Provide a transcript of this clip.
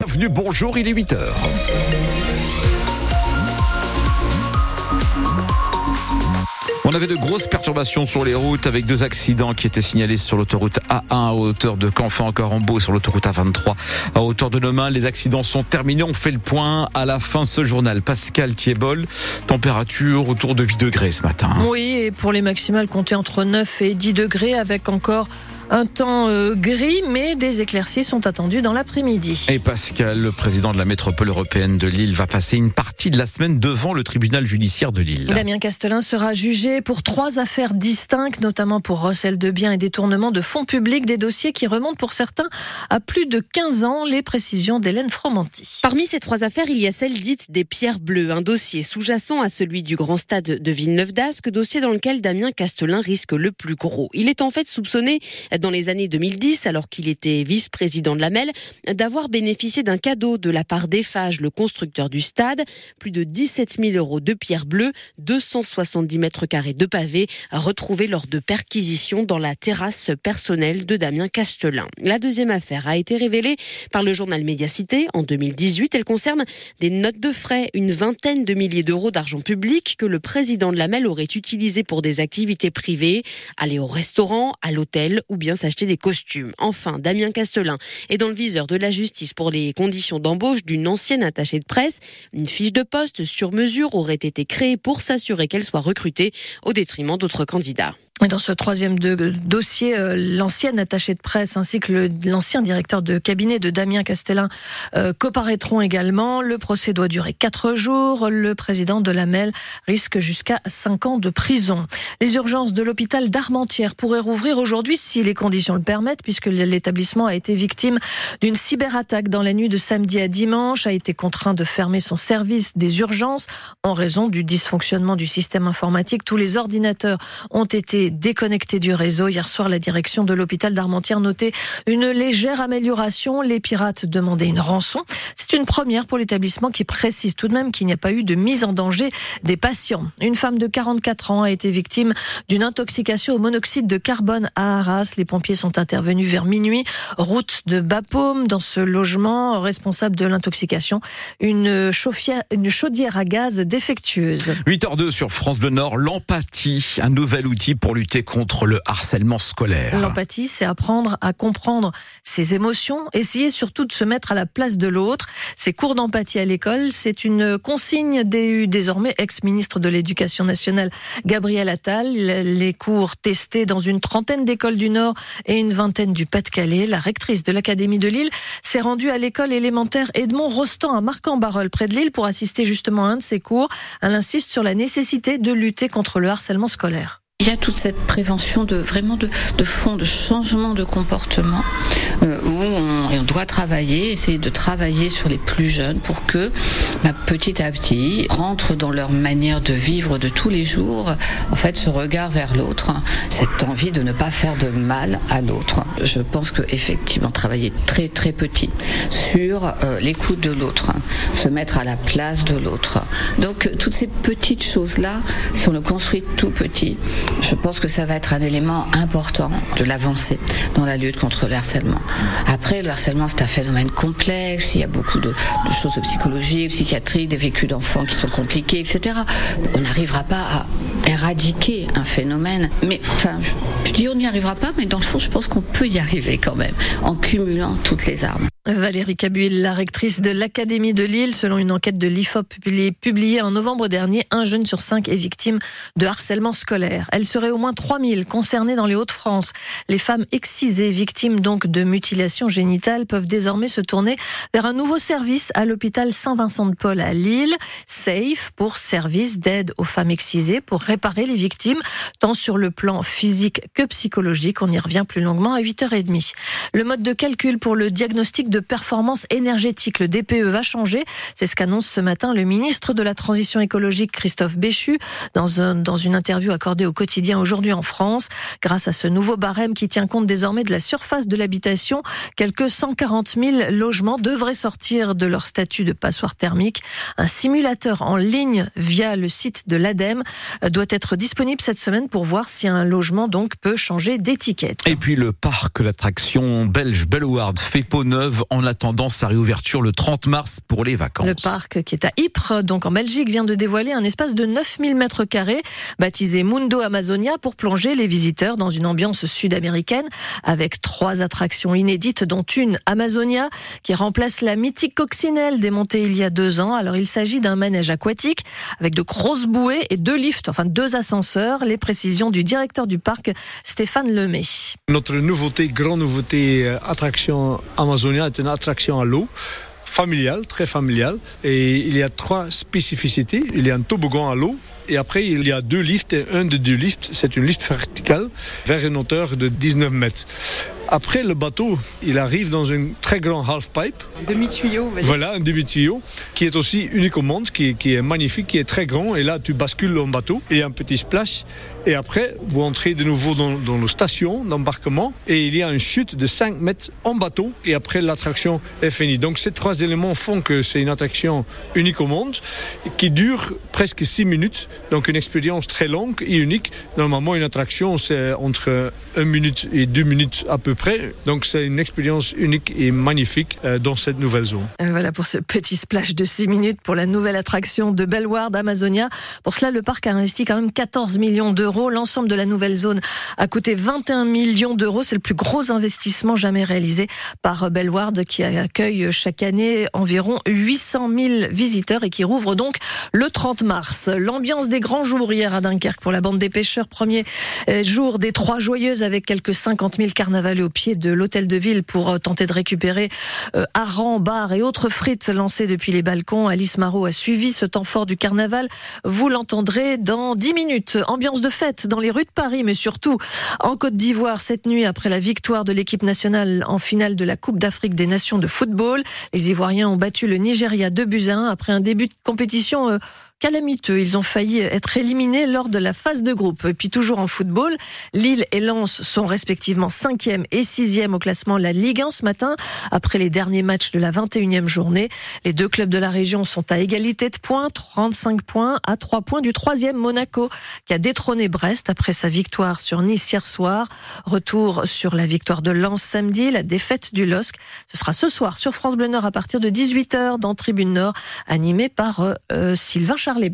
Bienvenue, bonjour, il est 8h. On avait de grosses perturbations sur les routes avec deux accidents qui étaient signalés sur l'autoroute A1 à hauteur de Canfin beau sur l'autoroute A23 à hauteur de Nomain. Les accidents sont terminés. On fait le point à la fin ce journal. Pascal Thiebol, température autour de 8 degrés ce matin. Oui, et pour les maximales comptées entre 9 et 10 degrés avec encore un temps euh, gris, mais des éclaircies sont attendues dans l'après-midi. Et Pascal, le président de la métropole européenne de Lille, va passer une partie de la semaine devant le tribunal judiciaire de Lille. Damien Castelin sera jugé pour trois affaires distinctes, notamment pour recel de biens et détournement de fonds publics, des dossiers qui remontent pour certains à plus de 15 ans. Les précisions d'Hélène Fromanti. Parmi ces trois affaires, il y a celle dite des pierres bleues, un dossier sous-jacent à celui du grand stade de Villeneuve d'Ascq, dossier dans lequel Damien Castelin risque le plus gros. Il est en fait soupçonné dans les années 2010, alors qu'il était vice-président de la MEL, d'avoir bénéficié d'un cadeau de la part d'Eiffage, le constructeur du stade, plus de 17 000 euros de pierres bleues, 270 mètres carrés de pavés, retrouvés lors de perquisitions dans la terrasse personnelle de Damien Castelin. La deuxième affaire a été révélée par le journal Médiacité en 2018. Elle concerne des notes de frais, une vingtaine de milliers d'euros d'argent public que le président de la MEL aurait utilisé pour des activités privées, aller au restaurant, à l'hôtel ou bien s'acheter des costumes. Enfin, Damien Castelin est dans le viseur de la justice pour les conditions d'embauche d'une ancienne attachée de presse. Une fiche de poste sur mesure aurait été créée pour s'assurer qu'elle soit recrutée au détriment d'autres candidats. Dans ce troisième dossier, euh, l'ancienne attachée de presse ainsi que l'ancien directeur de cabinet de Damien Castelin euh, comparaîtront également. Le procès doit durer quatre jours. Le président de la MEL risque jusqu'à cinq ans de prison. Les urgences de l'hôpital d'Armentières pourraient rouvrir aujourd'hui si les conditions le permettent, puisque l'établissement a été victime d'une cyberattaque dans la nuit de samedi à dimanche, a été contraint de fermer son service des urgences en raison du dysfonctionnement du système informatique. Tous les ordinateurs ont été déconnecté du réseau. Hier soir, la direction de l'hôpital d'Armentières notait une légère amélioration. Les pirates demandaient une rançon. C'est une première pour l'établissement qui précise tout de même qu'il n'y a pas eu de mise en danger des patients. Une femme de 44 ans a été victime d'une intoxication au monoxyde de carbone à Arras. Les pompiers sont intervenus vers minuit, route de Bapaume, dans ce logement responsable de l'intoxication. Une, une chaudière à gaz défectueuse. 8h02 sur France Bleu Nord, l'empathie, un nouvel outil pour contre le harcèlement scolaire. L'empathie, c'est apprendre à comprendre ses émotions, essayer surtout de se mettre à la place de l'autre. Ces cours d'empathie à l'école, c'est une consigne des désormais ex-ministre de l'Éducation nationale Gabriel Attal. Les cours testés dans une trentaine d'écoles du Nord et une vingtaine du Pas-de-Calais. La rectrice de l'Académie de Lille s'est rendue à l'école élémentaire Edmond Rostand à Marc-en-Barœul, près de Lille, pour assister justement à un de ces cours. Elle insiste sur la nécessité de lutter contre le harcèlement scolaire. Il y a toute cette prévention de vraiment de, fond, de changement de comportement où on, on, doit travailler, essayer de travailler sur les plus jeunes pour que bah, petit à petit rentrent dans leur manière de vivre de tous les jours, en fait, ce regard vers l'autre, cette envie de ne pas faire de mal à l'autre. Je pense que effectivement travailler très très petit sur euh, l'écoute de l'autre, se mettre à la place de l'autre. Donc toutes ces petites choses là, si on le construit tout petit, je pense que ça va être un élément important de l'avancée dans la lutte contre le harcèlement. Après, le harcèlement, c'est un phénomène complexe, il y a beaucoup de, de choses psychologiques, psychiatriques, des vécus d'enfants qui sont compliqués, etc. On n'arrivera pas à éradiquer un phénomène, mais enfin, je, je dis on n'y arrivera pas, mais dans le fond, je pense qu'on peut y arriver quand même, en cumulant toutes les armes. Valérie Cabuil, la rectrice de l'Académie de Lille, selon une enquête de l'IFOP publiée en novembre dernier, un jeune sur cinq est victime de harcèlement scolaire. Elle serait au moins 3000 concernées dans les Hauts-de-France. Les femmes excisées, victimes donc de mutilations génitales, peuvent désormais se tourner vers un nouveau service à l'hôpital Saint-Vincent-de-Paul à Lille, SAFE, pour service d'aide aux femmes excisées, pour réparer les victimes, tant sur le plan physique que psychologique. On y revient plus longuement à 8h30. Le mode de calcul pour le diagnostic performance énergétique. Le DPE va changer. C'est ce qu'annonce ce matin le ministre de la Transition écologique, Christophe Béchu, dans, un, dans une interview accordée au quotidien aujourd'hui en France. Grâce à ce nouveau barème qui tient compte désormais de la surface de l'habitation, quelques 140 000 logements devraient sortir de leur statut de passoire thermique. Un simulateur en ligne via le site de l'ADEME doit être disponible cette semaine pour voir si un logement donc peut changer d'étiquette. Et puis le parc, l'attraction belge Bellward fait peau neuve réserve en attendant sa réouverture le 30 mars pour les vacances. Le parc qui est à Ypres, donc en Belgique, vient de dévoiler un espace de 9000 mètres carrés baptisé Mundo Amazonia pour plonger les visiteurs dans une ambiance sud-américaine avec trois attractions inédites dont une Amazonia qui remplace la mythique coccinelle démontée il y a deux ans. Alors il s'agit d'un manège aquatique avec de grosses bouées et deux lifts, enfin deux ascenseurs. Les précisions du directeur du parc, Stéphane Lemay. Notre nouveauté, grande nouveauté, euh, attraction Amazonia est une attraction à l'eau familiale, très familiale. Et il y a trois spécificités. Il y a un toboggan à l'eau. Et après, il y a deux lifts. Et un des deux lifts, c'est une lift verticale vers une hauteur de 19 mètres. Après, le bateau, il arrive dans un très grand half-pipe. Un demi-tuyau, Voilà, un demi-tuyau, qui est aussi unique au monde, qui, qui, est magnifique, qui est très grand. Et là, tu bascules en bateau. Il y a un petit splash. Et après, vous entrez de nouveau dans, dans la station d'embarquement. Et il y a une chute de 5 mètres en bateau. Et après, l'attraction est finie. Donc, ces trois éléments font que c'est une attraction unique au monde, qui dure presque 6 minutes. Donc, une expérience très longue et unique. Normalement, une attraction, c'est entre 1 minute et 2 minutes à peu près. Donc c'est une expérience unique et magnifique euh, dans cette nouvelle zone. Voilà pour ce petit splash de 6 minutes pour la nouvelle attraction de Bellward Amazonia. Pour cela, le parc a investi quand même 14 millions d'euros. L'ensemble de la nouvelle zone a coûté 21 millions d'euros. C'est le plus gros investissement jamais réalisé par Bellward qui accueille chaque année environ 800 000 visiteurs et qui rouvre donc le 30 mars. L'ambiance des grands jours hier à Dunkerque pour la bande des pêcheurs. Premier euh, jour des Trois Joyeuses avec quelques 50 000 carnavaleux au pied de l'hôtel de ville pour euh, tenter de récupérer euh, harengs, bars et autres frites lancées depuis les balcons. Alice Marot a suivi ce temps fort du carnaval. Vous l'entendrez dans 10 minutes. Ambiance de fête dans les rues de Paris, mais surtout en Côte d'Ivoire cette nuit après la victoire de l'équipe nationale en finale de la Coupe d'Afrique des Nations de football. Les Ivoiriens ont battu le Nigeria 2 buts à 1 après un début de compétition calamiteux. Ils ont failli être éliminés lors de la phase de groupe. Et puis toujours en football, Lille et Lens sont respectivement 5e et 6e au classement de la Ligue 1 ce matin, après les derniers matchs de la 21e journée. Les deux clubs de la région sont à égalité de points, 35 points à 3 points du troisième Monaco, qui a détrôné Brest après sa victoire sur Nice hier soir. Retour sur la victoire de Lens samedi, la défaite du LOSC. Ce sera ce soir sur France Bleu Nord à partir de 18h dans Tribune Nord, animé par euh, Sylvain Charles bien.